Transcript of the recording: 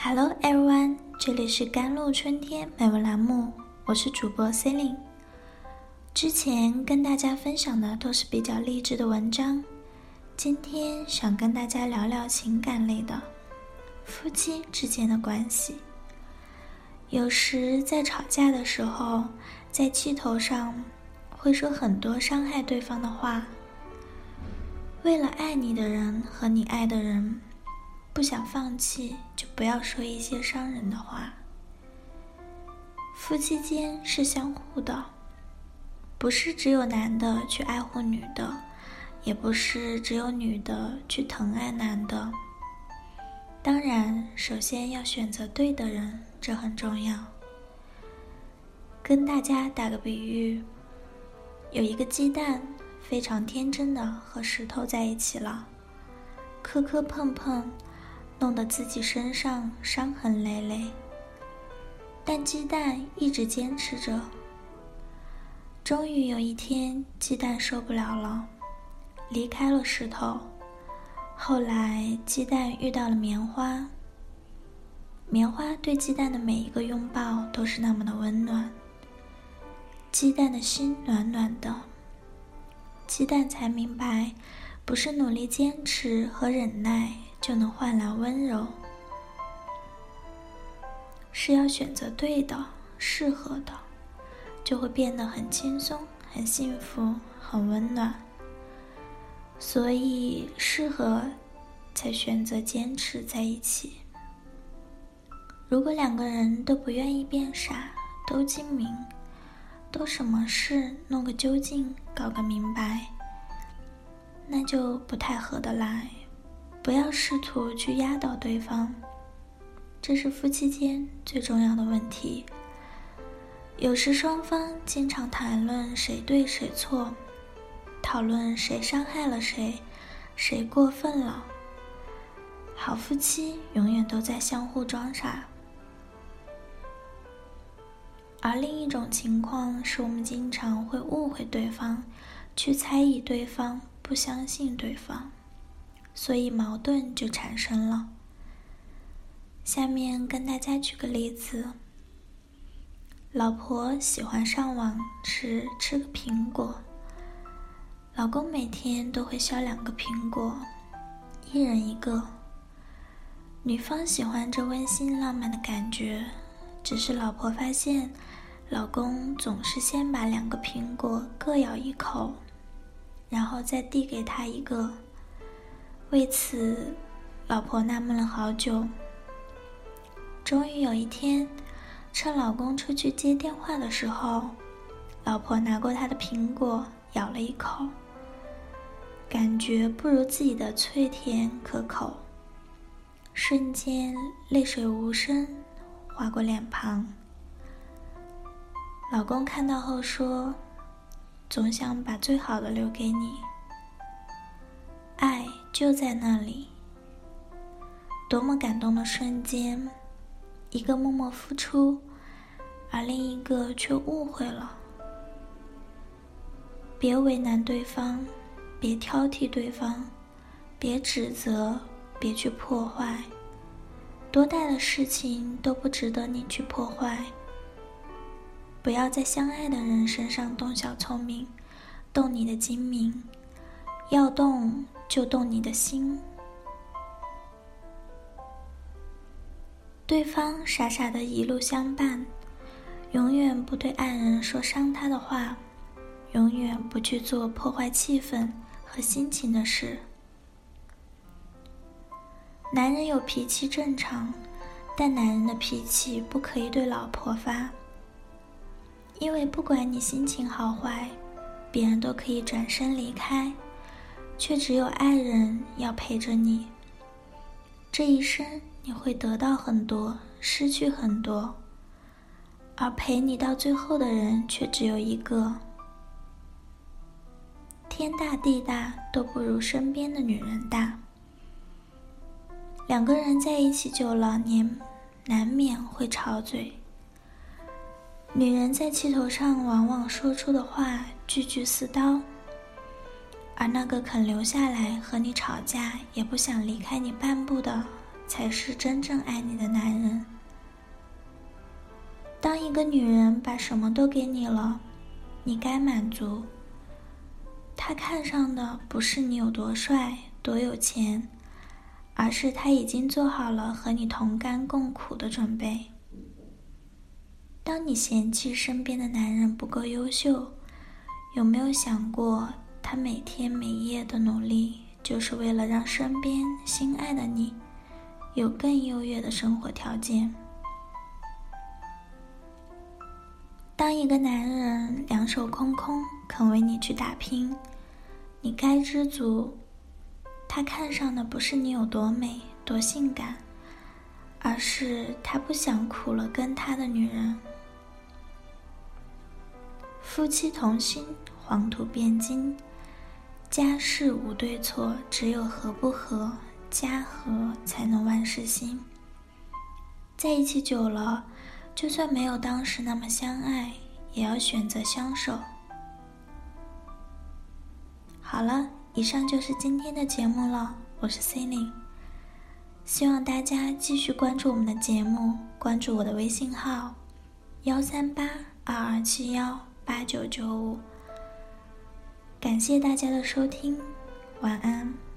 Hello everyone，这里是甘露春天美文栏目，我是主播 Celine。之前跟大家分享的都是比较励志的文章，今天想跟大家聊聊情感类的，夫妻之间的关系。有时在吵架的时候，在气头上会说很多伤害对方的话。为了爱你的人和你爱的人，不想放弃，就不要说一些伤人的话。夫妻间是相互的，不是只有男的去爱护女的，也不是只有女的去疼爱男的。当然，首先要选择对的人，这很重要。跟大家打个比喻，有一个鸡蛋。非常天真的和石头在一起了，磕磕碰碰，弄得自己身上伤痕累累。但鸡蛋一直坚持着。终于有一天，鸡蛋受不了了，离开了石头。后来，鸡蛋遇到了棉花。棉花对鸡蛋的每一个拥抱都是那么的温暖，鸡蛋的心暖暖的。鸡蛋才明白，不是努力坚持和忍耐就能换来温柔，是要选择对的、适合的，就会变得很轻松、很幸福、很温暖。所以，适合才选择坚持在一起。如果两个人都不愿意变傻，都精明。都什么事弄个究竟，搞个明白，那就不太合得来。不要试图去压倒对方，这是夫妻间最重要的问题。有时双方经常谈论谁对谁错，讨论谁伤害了谁，谁过分了。好夫妻永远都在相互装傻。而另一种情况是我们经常会误会对方，去猜疑对方，不相信对方，所以矛盾就产生了。下面跟大家举个例子：老婆喜欢上网时吃个苹果，老公每天都会削两个苹果，一人一个。女方喜欢这温馨浪漫的感觉。只是老婆发现，老公总是先把两个苹果各咬一口，然后再递给她一个。为此，老婆纳闷了好久。终于有一天，趁老公出去接电话的时候，老婆拿过他的苹果咬了一口，感觉不如自己的脆甜可口，瞬间泪水无声。划过脸庞，老公看到后说：“总想把最好的留给你，就在那里。”多么感动的瞬间！一个默默付出，而另一个却误会了。别为难对方，别挑剔对方，别指责，别去破坏。多大的事情都不值得你去破坏。不要在相爱的人身上动小聪明，动你的精明，要动就动你的心。对方傻傻的一路相伴，永远不对爱人说伤他的话，永远不去做破坏气氛和心情的事。男人有脾气正常，但男人的脾气不可以对老婆发，因为不管你心情好坏，别人都可以转身离开，却只有爱人要陪着你。这一生你会得到很多，失去很多，而陪你到最后的人却只有一个。天大地大都不如身边的女人大。两个人在一起久了，年难免会吵嘴。女人在气头上往往说出的话句句似刀，而那个肯留下来和你吵架，也不想离开你半步的，才是真正爱你的男人。当一个女人把什么都给你了，你该满足。她看上的不是你有多帅、多有钱，而是他已经做好了和你同甘共苦的准备。当你嫌弃身边的男人不够优秀，有没有想过，他每天每夜的努力，就是为了让身边心爱的你有更优越的生活条件？当一个男人两手空空肯为你去打拼，你该知足。他看上的不是你有多美多性感，而是他不想苦了跟他的女人。夫妻同心，黄土变金。家事无对错，只有合不合。家和才能万事兴。在一起久了。就算没有当时那么相爱，也要选择相守。好了，以上就是今天的节目了。我是 c e l i n e 希望大家继续关注我们的节目，关注我的微信号：幺三八二二七幺八九九五。感谢大家的收听，晚安。